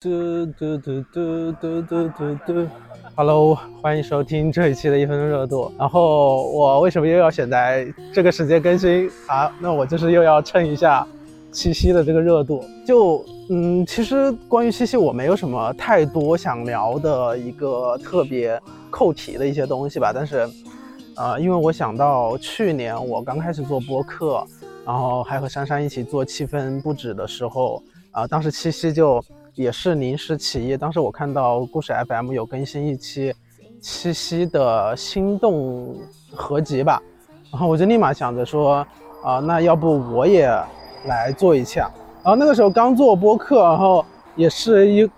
嘟嘟嘟嘟嘟嘟嘟嘟，Hello，欢迎收听这一期的一分钟热度。然后我为什么又要选在这个时间更新啊？那我就是又要蹭一下七夕的这个热度。就嗯，其实关于七夕我没有什么太多想聊的一个特别扣题的一些东西吧。但是，呃，因为我想到去年我刚开始做播客，然后还和珊珊一起做气氛不止的时候，啊，当时七夕就。也是临时起意，当时我看到故事 FM 有更新一期七夕的心动合集吧，然后我就立马想着说，啊，那要不我也来做一下。然后那个时候刚做播客，然后也是一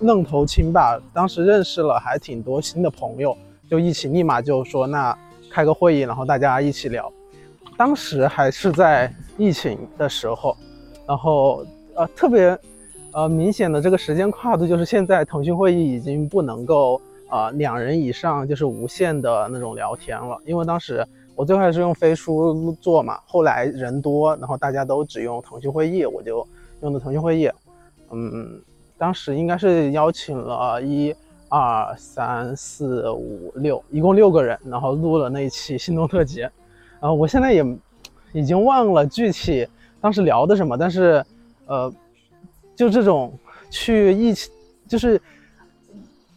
愣头青吧，当时认识了还挺多新的朋友，就一起立马就说那开个会议，然后大家一起聊。当时还是在疫情的时候，然后呃特别。呃，明显的这个时间跨度就是现在腾讯会议已经不能够啊两人以上就是无限的那种聊天了，因为当时我最开始是用飞书做嘛，后来人多，然后大家都只用腾讯会议，我就用的腾讯会议。嗯，当时应该是邀请了一二三四五六，一共六个人，然后录了那一期心动特辑。啊，我现在也已经忘了具体当时聊的什么，但是呃。就这种去一起，就是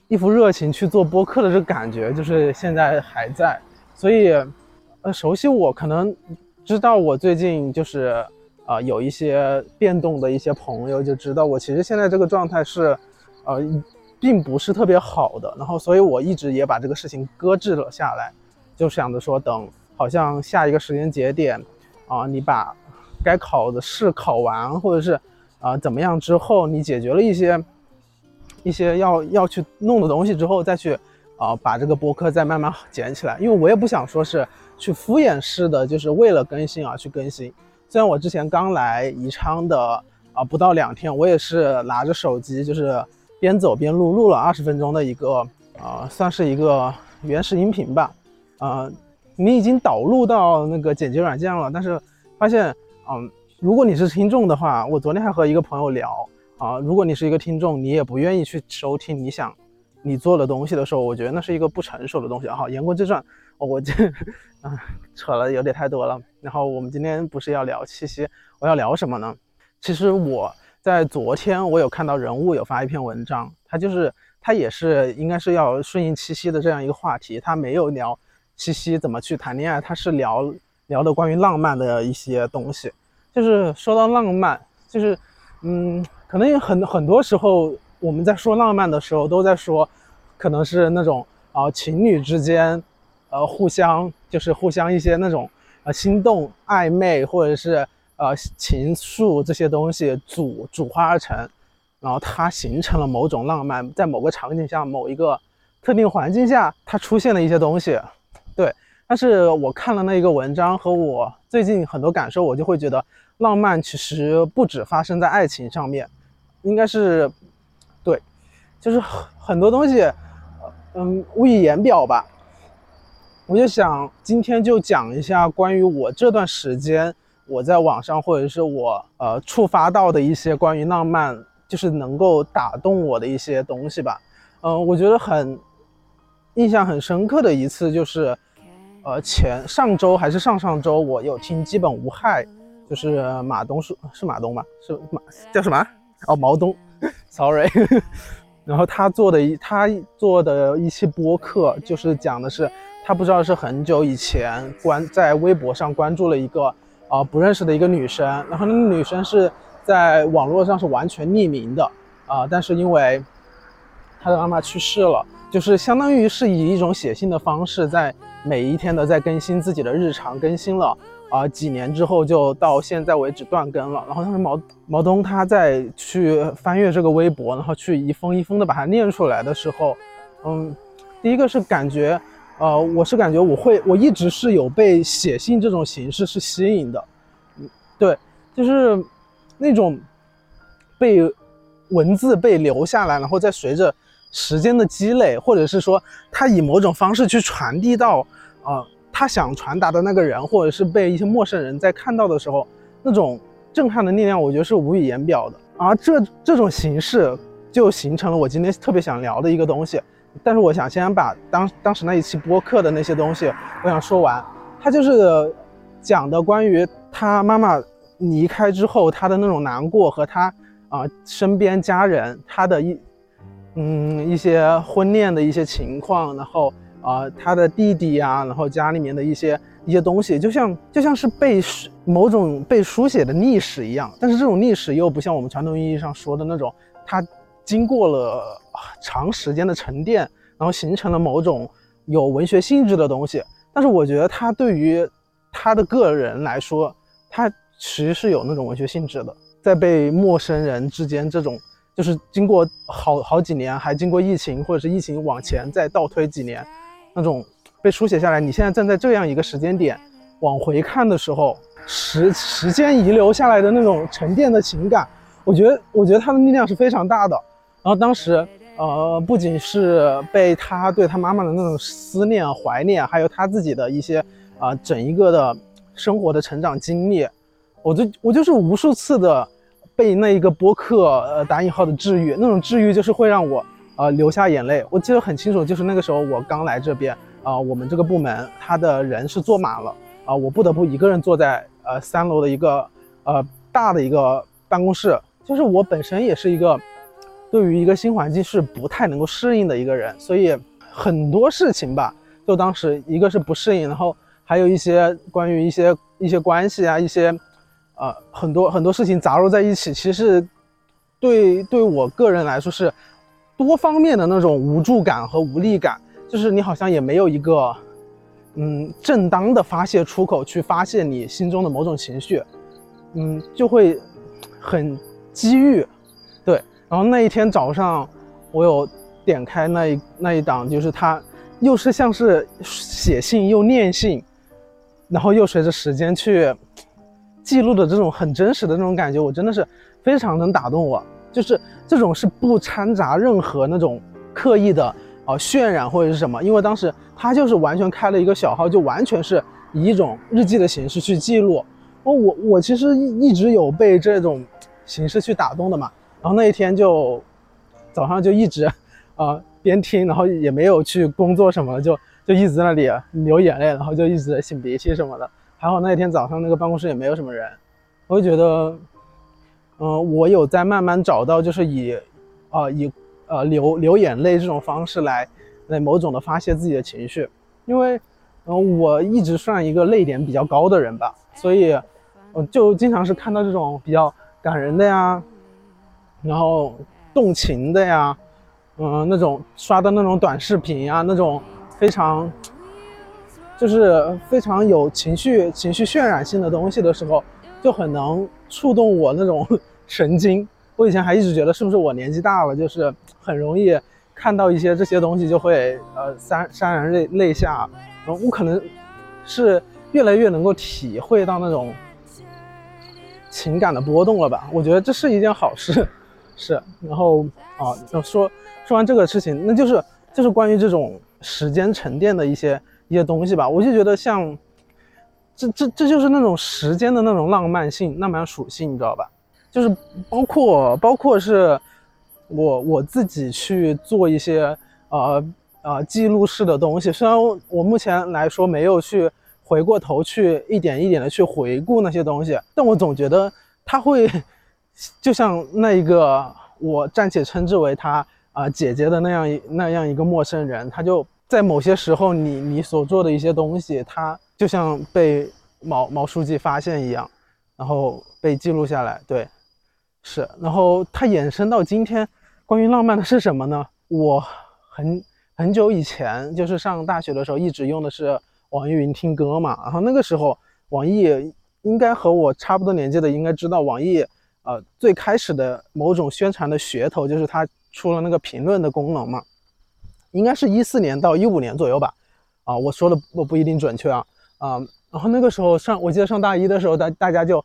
一副热情去做播客的这个感觉，就是现在还在。所以，呃，熟悉我可能知道我最近就是啊有一些变动的一些朋友就知道我其实现在这个状态是呃并不是特别好的。然后，所以我一直也把这个事情搁置了下来，就想着说等好像下一个时间节点啊，你把该考的试考完，或者是。啊，怎么样？之后你解决了一些一些要要去弄的东西之后，再去啊，把这个博客再慢慢捡起来。因为我也不想说是去敷衍式的，就是为了更新而去更新。虽然我之前刚来宜昌的啊，不到两天，我也是拿着手机，就是边走边录，录了二十分钟的一个啊，算是一个原始音频吧。啊，你已经导入到那个剪辑软件了，但是发现，嗯。如果你是听众的话，我昨天还和一个朋友聊啊，如果你是一个听众，你也不愿意去收听你想你做的东西的时候，我觉得那是一个不成熟的东西好，言归正传，我这啊扯了有点太多了。然后我们今天不是要聊七夕，我要聊什么呢？其实我在昨天我有看到人物有发一篇文章，他就是他也是应该是要顺应七夕的这样一个话题，他没有聊七夕怎么去谈恋爱，他是聊聊的关于浪漫的一些东西。就是说到浪漫，就是，嗯，可能很很多时候我们在说浪漫的时候，都在说，可能是那种啊情侣之间，呃互相就是互相一些那种呃心动暧昧或者是呃情愫这些东西组组化而成，然后它形成了某种浪漫，在某个场景下某一个特定环境下它出现的一些东西，对。但是我看了那一个文章和我最近很多感受，我就会觉得。浪漫其实不止发生在爱情上面，应该是，对，就是很很多东西，嗯，无以言表吧。我就想今天就讲一下关于我这段时间我在网上或者是我呃触发到的一些关于浪漫，就是能够打动我的一些东西吧。嗯，我觉得很印象很深刻的一次就是，呃，前上周还是上上周，我有听基本无害。就是马东是是马东吧？是马叫什么？哦，毛东，sorry。然后他做的一他做的一期播客，就是讲的是他不知道是很久以前关在微博上关注了一个啊不认识的一个女生，然后那个女生是在网络上是完全匿名的啊，但是因为她的妈妈去世了，就是相当于是以一种写信的方式，在每一天的在更新自己的日常，更新了。啊，几年之后就到现在为止断更了。然后当时毛毛东他在去翻阅这个微博，然后去一封一封的把它念出来的时候，嗯，第一个是感觉，呃，我是感觉我会，我一直是有被写信这种形式是吸引的，嗯，对，就是那种被文字被留下来，然后再随着时间的积累，或者是说他以某种方式去传递到，啊。他想传达的那个人，或者是被一些陌生人在看到的时候，那种震撼的力量，我觉得是无以言表的。而这这种形式，就形成了我今天特别想聊的一个东西。但是我想先把当当时那一期播客的那些东西，我想说完。他就是讲的关于他妈妈离开之后，他的那种难过和他啊身边家人他的一嗯一些婚恋的一些情况，然后啊他的弟弟呀，然后家里面的一些一些东西，就像就像是被某种被书写的历史一样。但是这种历史又不像我们传统意义上说的那种，它经过了长时间的沉淀，然后形成了某种有文学性质的东西。但是我觉得他对于他的个人来说，他其实是有那种文学性质的。在被陌生人之间这种，就是经过好好几年，还经过疫情，或者是疫情往前再倒推几年，那种被书写下来。你现在站在这样一个时间点往回看的时候，时时间遗留下来的那种沉淀的情感，我觉得，我觉得它的力量是非常大的。然后当时。呃，不仅是被他对他妈妈的那种思念、怀念，还有他自己的一些啊，整一个的生活的成长经历，我就我就是无数次的被那一个播客呃打引号的治愈，那种治愈就是会让我呃流下眼泪。我记得很清楚，就是那个时候我刚来这边啊，我们这个部门他的人是坐满了啊，我不得不一个人坐在呃三楼的一个呃大的一个办公室，就是我本身也是一个。对于一个新环境是不太能够适应的一个人，所以很多事情吧，就当时一个是不适应，然后还有一些关于一些一些关系啊，一些呃很多很多事情杂糅在一起，其实对对我个人来说是多方面的那种无助感和无力感，就是你好像也没有一个嗯正当的发泄出口去发泄你心中的某种情绪，嗯，就会很机遇。对然后那一天早上，我有点开那一那一档，就是它又是像是写信又念信，然后又随着时间去记录的这种很真实的那种感觉，我真的是非常能打动我。就是这种是不掺杂任何那种刻意的啊渲染或者是什么，因为当时他就是完全开了一个小号，就完全是以一种日记的形式去记录。哦，我我其实一直有被这种形式去打动的嘛。然后那一天就早上就一直啊边听，然后也没有去工作什么，就就一直在那里流眼泪，然后就一直在擤鼻涕什么的。还好那一天早上那个办公室也没有什么人，我就觉得，嗯，我有在慢慢找到，就是以啊以呃流流眼泪这种方式来来某种的发泄自己的情绪，因为嗯我一直算一个泪点比较高的人吧，所以嗯就经常是看到这种比较感人的呀。然后动情的呀，嗯，那种刷的那种短视频呀，那种非常就是非常有情绪、情绪渲染性的东西的时候，就很能触动我那种 神经。我以前还一直觉得是不是我年纪大了，就是很容易看到一些这些东西就会呃潸潸然泪泪下。我可能是越来越能够体会到那种情感的波动了吧？我觉得这是一件好事。是，然后啊，那说说完这个事情，那就是就是关于这种时间沉淀的一些一些东西吧。我就觉得像，这这这就是那种时间的那种浪漫性、浪漫属性，你知道吧？就是包括包括是我我自己去做一些呃呃记录式的东西。虽然我目前来说没有去回过头去一点一点的去回顾那些东西，但我总觉得他会。就像那一个我暂且称之为他啊姐姐的那样那样一个陌生人，他就在某些时候，你你所做的一些东西，他就像被毛毛书记发现一样，然后被记录下来。对，是。然后他衍生到今天，关于浪漫的是什么呢？我很很久以前就是上大学的时候，一直用的是网易云听歌嘛。然后那个时候，网易应该和我差不多年纪的应该知道网易。呃，最开始的某种宣传的噱头就是它出了那个评论的功能嘛，应该是一四年到一五年左右吧。啊，我说的不不一定准确啊。啊，然后那个时候上，我记得上大一的时候，大大家就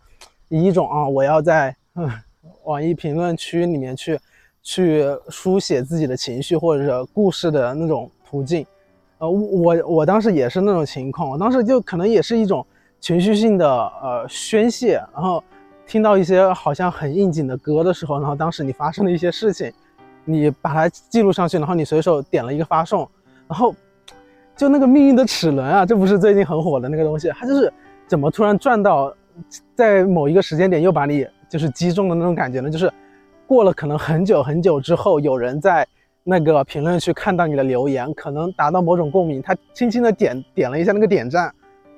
以一种啊，我要在嗯网易评论区里面去去书写自己的情绪或者故事的那种途径。呃，我我当时也是那种情况，我当时就可能也是一种情绪性的呃宣泄，然后。听到一些好像很应景的歌的时候，然后当时你发生的一些事情，你把它记录上去，然后你随手点了一个发送，然后就那个命运的齿轮啊，这不是最近很火的那个东西，它就是怎么突然转到在某一个时间点又把你就是击中的那种感觉呢？就是过了可能很久很久之后，有人在那个评论区看到你的留言，可能达到某种共鸣，他轻轻的点点了一下那个点赞，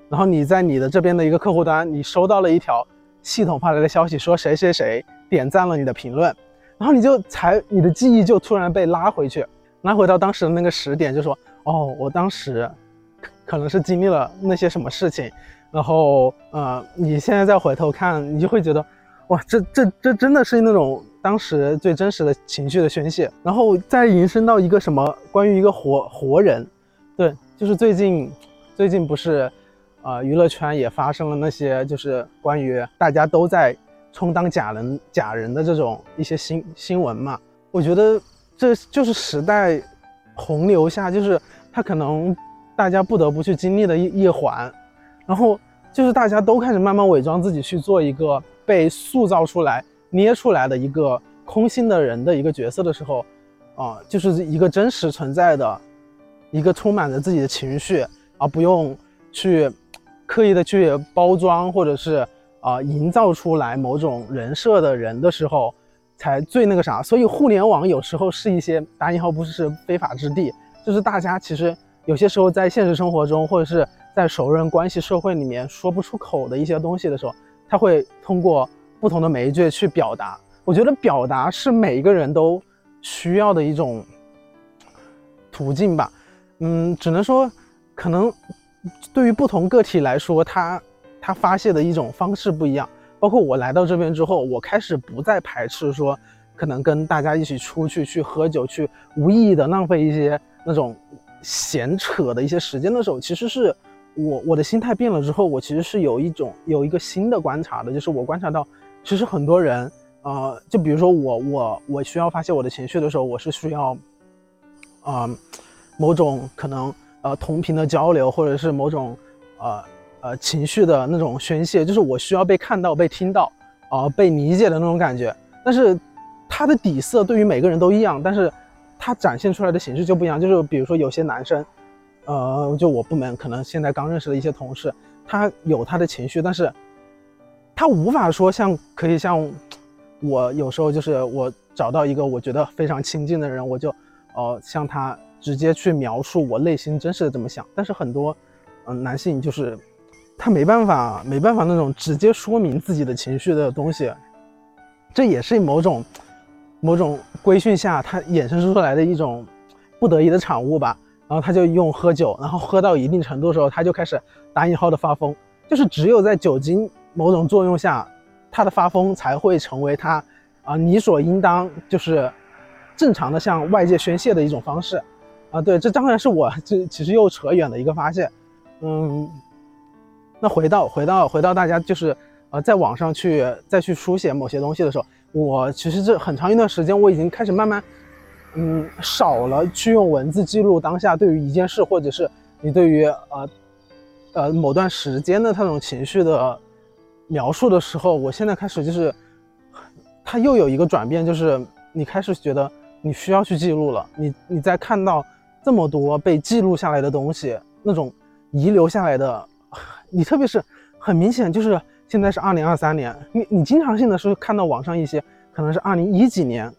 然后你在你的这边的一个客户端，你收到了一条系统发来的消息，说谁谁谁点赞了你的评论。然后你就才你的记忆就突然被拉回去，拉回到当时的那个时点，就说哦，我当时可能是经历了那些什么事情，然后呃，你现在再回头看，你就会觉得哇，这这这真的是那种当时最真实的情绪的宣泄，然后再延伸到一个什么关于一个活活人，对，就是最近最近不是呃娱乐圈也发生了那些就是关于大家都在。充当假人、假人的这种一些新新闻嘛，我觉得这就是时代洪流下，就是他可能大家不得不去经历的一一环，然后就是大家都开始慢慢伪装自己去做一个被塑造出来、捏出来的一个空心的人的一个角色的时候，啊，就是一个真实存在的，一个充满着自己的情绪，而不用去刻意的去包装或者是。啊，营造出来某种人设的人的时候，才最那个啥。所以互联网有时候是一些打引号不是非法之地，就是大家其实有些时候在现实生活中，或者是在熟人关系社会里面说不出口的一些东西的时候，他会通过不同的媒介去表达。我觉得表达是每一个人都需要的一种途径吧。嗯，只能说可能对于不同个体来说，他。他发泄的一种方式不一样，包括我来到这边之后，我开始不再排斥说，可能跟大家一起出去去喝酒，去无意义的浪费一些那种闲扯的一些时间的时候，其实是我我的心态变了之后，我其实是有一种有一个新的观察的，就是我观察到，其实很多人，呃，就比如说我我我需要发泄我的情绪的时候，我是需要，啊，某种可能呃同频的交流，或者是某种呃。呃，情绪的那种宣泄，就是我需要被看到、被听到，啊，被理解的那种感觉。但是，他的底色对于每个人都一样，但是他展现出来的形式就不一样。就是比如说，有些男生，呃，就我部门可能现在刚认识的一些同事，他有他的情绪，但是他无法说像可以像我有时候就是我找到一个我觉得非常亲近的人，我就呃向他直接去描述我内心真实的怎么想。但是很多嗯男性就是。他没办法，没办法那种直接说明自己的情绪的东西，这也是某种某种规训下他衍生出来的一种不得已的产物吧。然后他就用喝酒，然后喝到一定程度的时候，他就开始打引号的发疯，就是只有在酒精某种作用下，他的发疯才会成为他啊理所应当，就是正常的向外界宣泄的一种方式啊。对，这当然是我这其实又扯远的一个发现，嗯。那回到回到回到大家就是，呃，在网上去再去书写某些东西的时候，我其实这很长一段时间我已经开始慢慢，嗯，少了去用文字记录当下对于一件事，或者是你对于呃呃某段时间的那种情绪的描述的时候，我现在开始就是，它又有一个转变，就是你开始觉得你需要去记录了，你你在看到这么多被记录下来的东西，那种遗留下来的。你特别是很明显，就是现在是二零二三年，你你经常性的是看到网上一些可能是二零一几年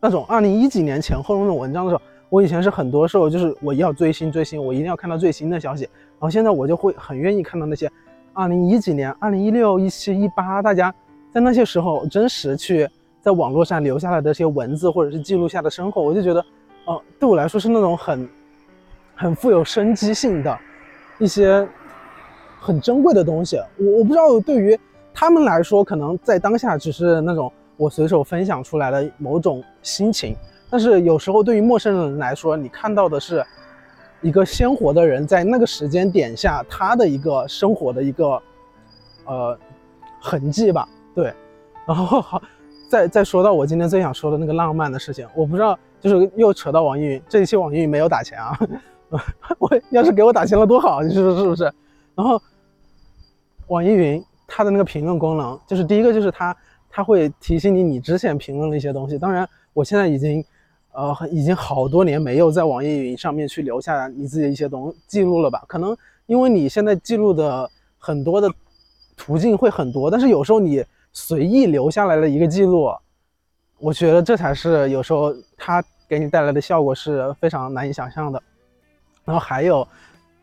那种二零一几年前后那种文章的时候，我以前是很多时候就是我要追星追星，我一定要看到最新的消息，然后现在我就会很愿意看到那些二零一几年、二零一六、一七、一八，大家在那些时候真实去在网络上留下来的这些文字或者是记录下的生活，我就觉得，哦，对我来说是那种很很富有生机性的一些。很珍贵的东西，我我不知道对于他们来说，可能在当下只是那种我随手分享出来的某种心情，但是有时候对于陌生人来说，你看到的是一个鲜活的人在那个时间点下他的一个生活的一个呃痕迹吧。对，然后好，再再说到我今天最想说的那个浪漫的事情，我不知道就是又扯到网易云，这一期网易云没有打钱啊，我要是给我打钱了多好，你说是不是？然后。网易云它的那个评论功能，就是第一个就是它它会提醒你你之前评论的一些东西。当然，我现在已经呃，已经好多年没有在网易云上面去留下你自己的一些东记录了吧？可能因为你现在记录的很多的途径会很多，但是有时候你随意留下来的一个记录，我觉得这才是有时候它给你带来的效果是非常难以想象的。然后还有，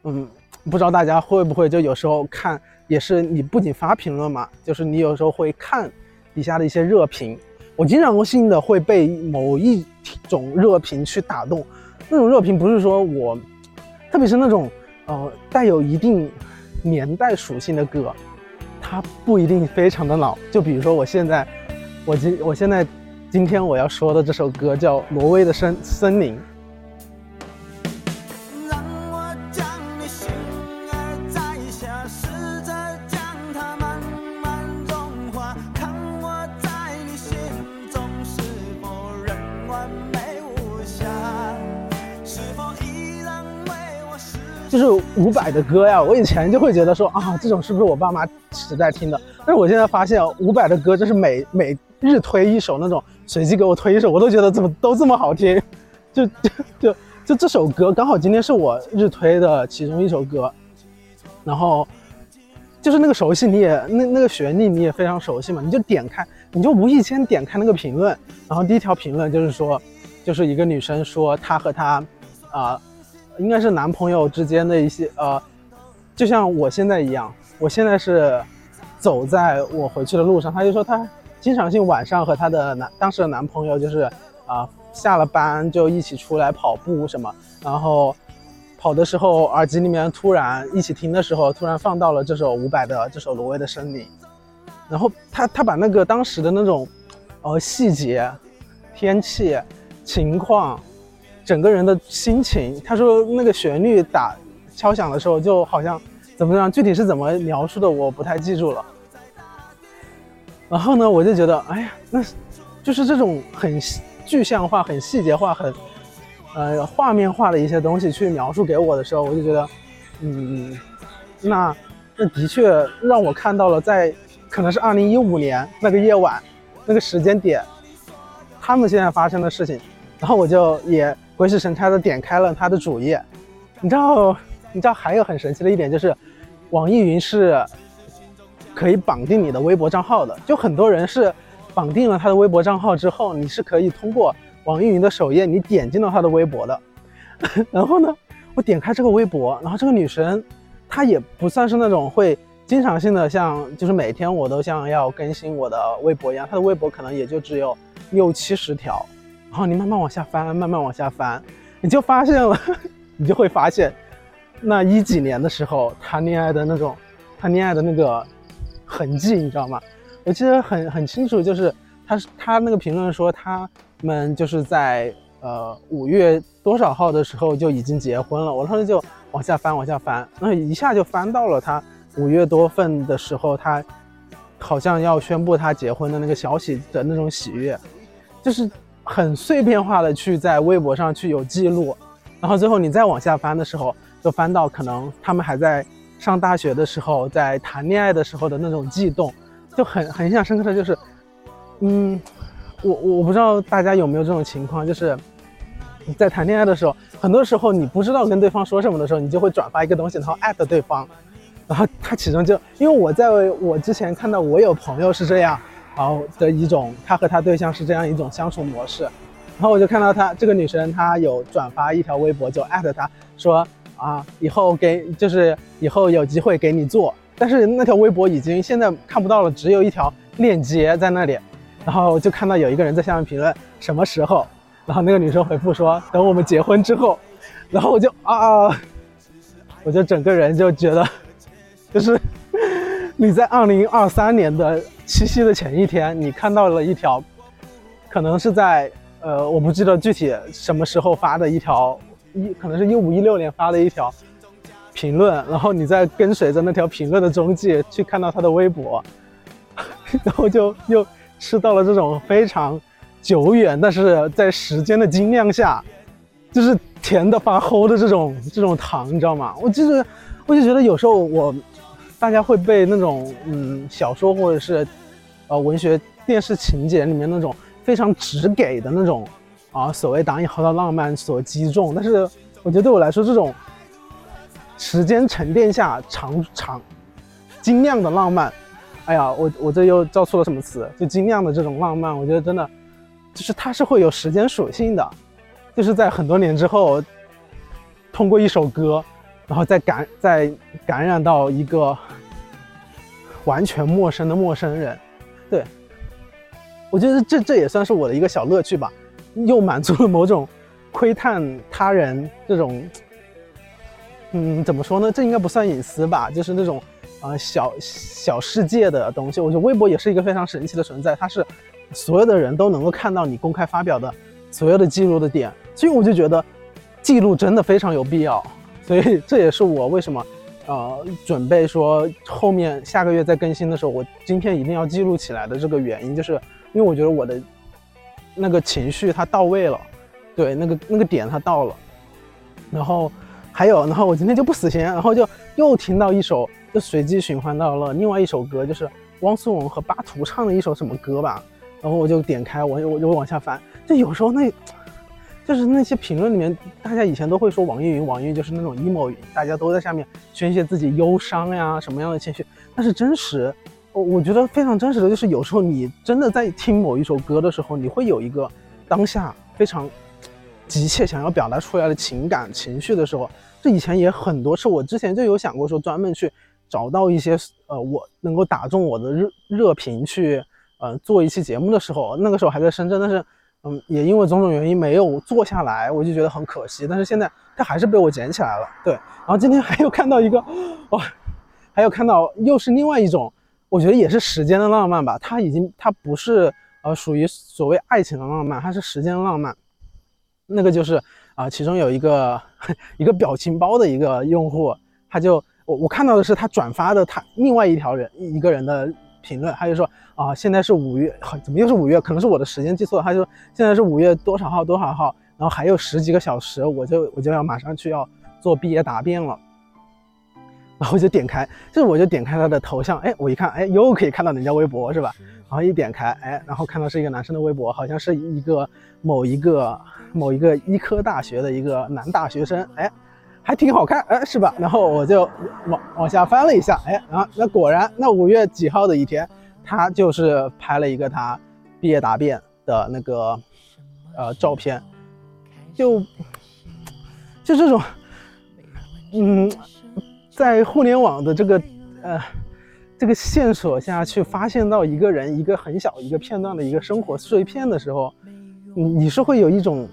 嗯，不知道大家会不会就有时候看，也是你不仅发评论嘛，就是你有时候会看底下的一些热评。我经常性的会被某一种热评去打动，那种热评不是说我，特别是那种呃带有一定年代属性的歌，它不一定非常的老。就比如说我现在，我今我现在今天我要说的这首歌叫《挪威的森森林》。就是伍佰的歌呀，我以前就会觉得说啊，这种是不是我爸妈时代听的？但是我现在发现伍佰的歌，就是每每日推一首那种，随机给我推一首，我都觉得怎么都这么好听。就 就就就这首歌，刚好今天是我日推的其中一首歌，然后就是那个熟悉你也那那个旋律你也非常熟悉嘛，你就点开，你就无意间点开那个评论，然后第一条评论就是说，就是一个女生说她和她啊。应该是男朋友之间的一些呃，就像我现在一样，我现在是走在我回去的路上。他就说他经常性晚上和他的男当时的男朋友就是啊下了班就一起出来跑步什么，然后跑的时候耳机里面突然一起听的时候，突然放到了这首伍佰的这首《挪威的森林》，然后他他把那个当时的那种呃细节、天气、情况。整个人的心情，他说那个旋律打敲响的时候，就好像怎么样？具体是怎么描述的，我不太记住了。然后呢，我就觉得，哎呀，那就是这种很具象化、很细节化、很呃画面化的一些东西去描述给我的时候，我就觉得，嗯，那那的确让我看到了，在可能是二零一五年那个夜晚那个时间点，他们现在发生的事情，然后我就也。鬼使神差的点开了他的主页，你知道，你知道还有很神奇的一点就是，网易云是可以绑定你的微博账号的。就很多人是绑定了他的微博账号之后，你是可以通过网易云的首页，你点进到他的微博的。然后呢，我点开这个微博，然后这个女生她也不算是那种会经常性的像，就是每天我都像要更新我的微博一样，她的微博可能也就只有六七十条。然后你慢慢往下翻，慢慢往下翻，你就发现了，你就会发现，那一几年的时候谈恋爱的那种，谈恋爱的那个痕迹，你知道吗？我记得很很清楚，就是他他那个评论说他们就是在呃五月多少号的时候就已经结婚了。我当时就往下翻，往下翻，那一下就翻到了他五月多份的时候，他好像要宣布他结婚的那个消息的那种喜悦，就是。很碎片化的去在微博上去有记录，然后最后你再往下翻的时候，就翻到可能他们还在上大学的时候，在谈恋爱的时候的那种悸动，就很很印象深刻的就是，嗯，我我不知道大家有没有这种情况，就是在谈恋爱的时候，很多时候你不知道跟对方说什么的时候，你就会转发一个东西，然后艾特对方，然后他其中就因为我在我之前看到我有朋友是这样。然后的一种，他和他对象是这样一种相处模式，然后我就看到他这个女生，她有转发一条微博，就艾特他说啊，以后给就是以后有机会给你做，但是那条微博已经现在看不到了，只有一条链接在那里，然后就看到有一个人在下面评论什么时候，然后那个女生回复说等我们结婚之后，然后我就啊，我就整个人就觉得，就是你在二零二三年的。七夕的前一天，你看到了一条，可能是在呃，我不记得具体什么时候发的一条，一可能是一五一六年发的一条评论，然后你在跟随着那条评论的踪迹去看到他的微博，然后就又吃到了这种非常久远，但是在时间的精酿下，就是甜的发齁的这种这种糖，你知道吗？我就是，我就觉得有时候我大家会被那种嗯小说或者是。呃，文学、电视情节里面那种非常直给的那种啊所谓打引号的浪漫所击中。但是我觉得对我来说，这种时间沉淀下长长精酿的浪漫，哎呀，我我这又造错了什么词？就精酿的这种浪漫，我觉得真的就是它是会有时间属性的，就是在很多年之后，通过一首歌，然后再感再感染到一个完全陌生的陌生人，对我觉得这这也算是我的一个小乐趣吧，又满足了某种窥探他人这种。嗯，怎么说呢？这应该不算隐私吧，就是那种，呃，小小世界的东西。我觉得微博也是一个非常神奇的存在，它是所有的人都能够看到你公开发表的所有的记录的点，所以我就觉得记录真的非常有必要。所以这也是我为什么，呃，准备说后面下个月再更新的时候，我今天一定要记录起来的这个原因，就是因为我觉得我的那个情绪它到位了，对，那个那个点它到了，然后。还有，然后我今天就不死心，然后就又听到一首，就随机循环到了另外一首歌，就是汪苏泷和巴图唱的一首什么歌吧。然后我就点开，我我就往下翻，就有时候那，就是那些评论里面，大家以前都会说网易云，网易云就是那种 emo 云，大家都在下面宣泄自己忧伤呀什么样的情绪。但是真实，我我觉得非常真实的就是有时候你真的在听某一首歌的时候，你会有一个当下非常。急切想要表达出来的情感情绪的时候，这以前也很多次。我之前就有想过说，专门去找到一些呃，我能够打中我的热热评去，呃，做一期节目的时候，那个时候还在深圳，但是嗯，也因为种种原因没有做下来，我就觉得很可惜。但是现在它还是被我捡起来了，对。然后今天还有看到一个，哇，还有看到又是另外一种，我觉得也是时间的浪漫吧。它已经它不是呃属于所谓爱情的浪漫，它是时间的浪漫。那个就是啊，其中有一个 一个表情包的一个用户，他就我我看到的是他转发的他另外一条人一个人的评论，他就说啊，现在是五月，怎么又是五月？可能是我的时间记错了。他就说现在是五月多少号多少号，然后还有十几个小时，我就我就要马上去要做毕业答辩了。然后我就点开，这我就点开他的头像，哎，我一看，哎，又可以看到人家微博是吧？然后一点开，哎，然后看到是一个男生的微博，好像是一个某一个。某一个医科大学的一个男大学生，哎，还挺好看，哎，是吧？然后我就往往下翻了一下，哎，然后那果然，那五月几号的一天，他就是拍了一个他毕业答辩的那个呃照片，就就这种，嗯，在互联网的这个呃这个线索下去发现到一个人一个很小一个片段的一个生活碎片的时候。你你是会有一种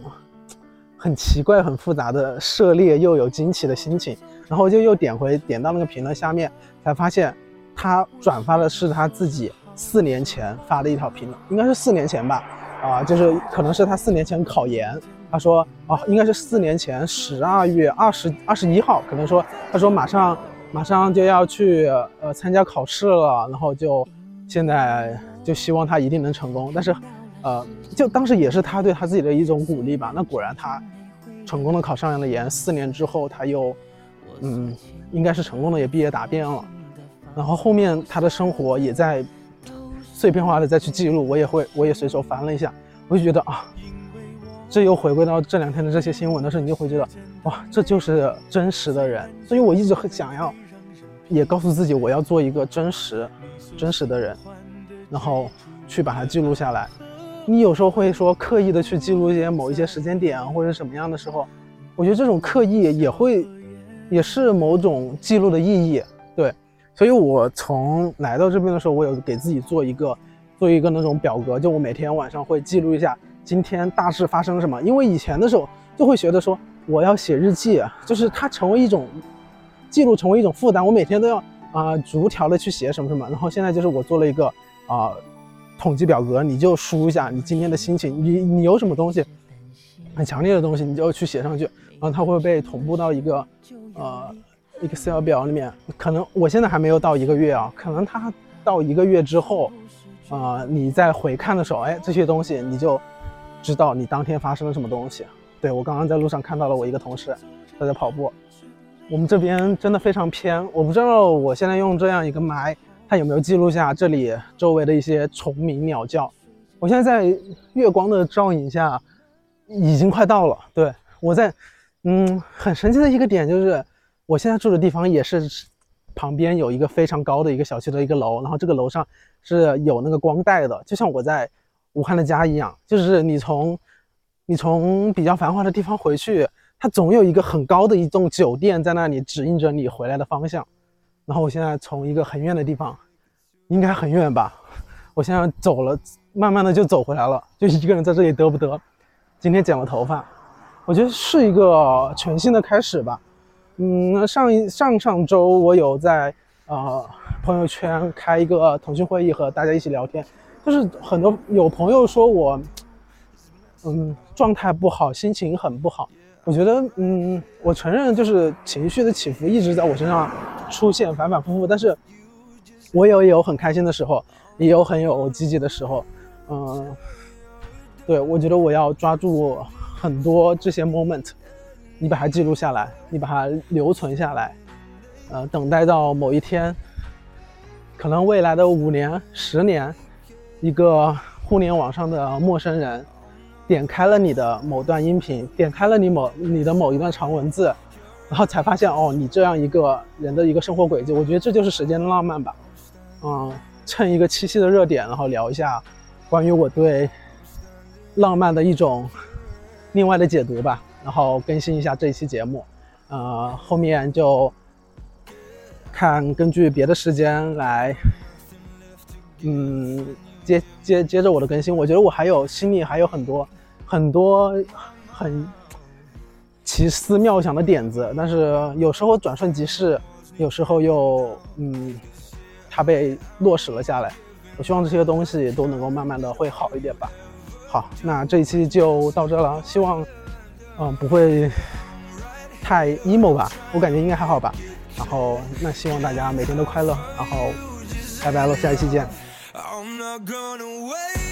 很奇怪、很复杂的涉猎又有惊奇的心情，然后就又点回点到那个评论下面，才发现他转发的是他自己四年前发的一条评论，应该是四年前吧，啊，就是可能是他四年前考研，他说啊，应该是四年前十二月二十二十一号，可能说他说马上马上就要去呃参加考试了，然后就现在就希望他一定能成功，但是。呃，就当时也是他对他自己的一种鼓励吧。那果然他成功的考上了研，四年之后他又，嗯，应该是成功的也毕业答辩了。然后后面他的生活也在碎片化的再去记录，我也会，我也随手翻了一下，我就觉得啊，这又回归到这两天的这些新闻的时候，你就会觉得哇，这就是真实的人。所以我一直很想要，也告诉自己我要做一个真实、真实的人，然后去把它记录下来。你有时候会说刻意的去记录一些某一些时间点或者什么样的时候，我觉得这种刻意也会，也是某种记录的意义。对，所以我从来到这边的时候，我有给自己做一个做一个那种表格，就我每天晚上会记录一下今天大致发生什么。因为以前的时候就会觉得说我要写日记，就是它成为一种记录，成为一种负担，我每天都要啊逐条的去写什么什么。然后现在就是我做了一个啊。统计表格，你就输一下你今天的心情，你你有什么东西很强烈的东西，你就去写上去，然后它会被同步到一个呃 Excel 表里面。可能我现在还没有到一个月啊，可能它到一个月之后，啊，你在回看的时候，哎，这些东西你就知道你当天发生了什么东西。对我刚刚在路上看到了我一个同事他在跑步，我们这边真的非常偏，我不知道我现在用这样一个麦。它有没有记录下这里周围的一些虫鸣鸟叫？我现在在月光的照影下，已经快到了。对我在，嗯，很神奇的一个点就是，我现在住的地方也是旁边有一个非常高的一个小区的一个楼，然后这个楼上是有那个光带的，就像我在武汉的家一样，就是你从你从比较繁华的地方回去，它总有一个很高的一栋酒店在那里指引着你回来的方向。然后我现在从一个很远的地方，应该很远吧，我现在走了。慢慢的就走回来了，就一个人在这里嘚不嘚。今天剪了头发，我觉得是一个全新的开始吧。嗯，上一上上周我有在呃朋友圈开一个腾讯会议和大家一起聊天，就是很多有朋友说我嗯状态不好，心情很不好。我觉得嗯，我承认就是情绪的起伏一直在我身上出现，反反复复。但是我也有很开心的时候，也有很有积极的时候。嗯，对，我觉得我要抓住很多这些 moment，你把它记录下来，你把它留存下来，呃，等待到某一天，可能未来的五年、十年，一个互联网上的陌生人点开了你的某段音频，点开了你某你的某一段长文字，然后才发现哦，你这样一个人的一个生活轨迹，我觉得这就是时间的浪漫吧。嗯，趁一个七夕的热点，然后聊一下。关于我对浪漫的一种另外的解读吧，然后更新一下这一期节目，呃，后面就看根据别的时间来，嗯，接接接着我的更新。我觉得我还有心里还有很多很多很奇思妙想的点子，但是有时候转瞬即逝，有时候又嗯，它被落实了下来。我希望这些东西都能够慢慢的会好一点吧。好，那这一期就到这了，希望，嗯，不会太 emo 吧，我感觉应该还好吧。然后，那希望大家每天都快乐。然后，拜拜喽，下一期见。I'm not gonna wait.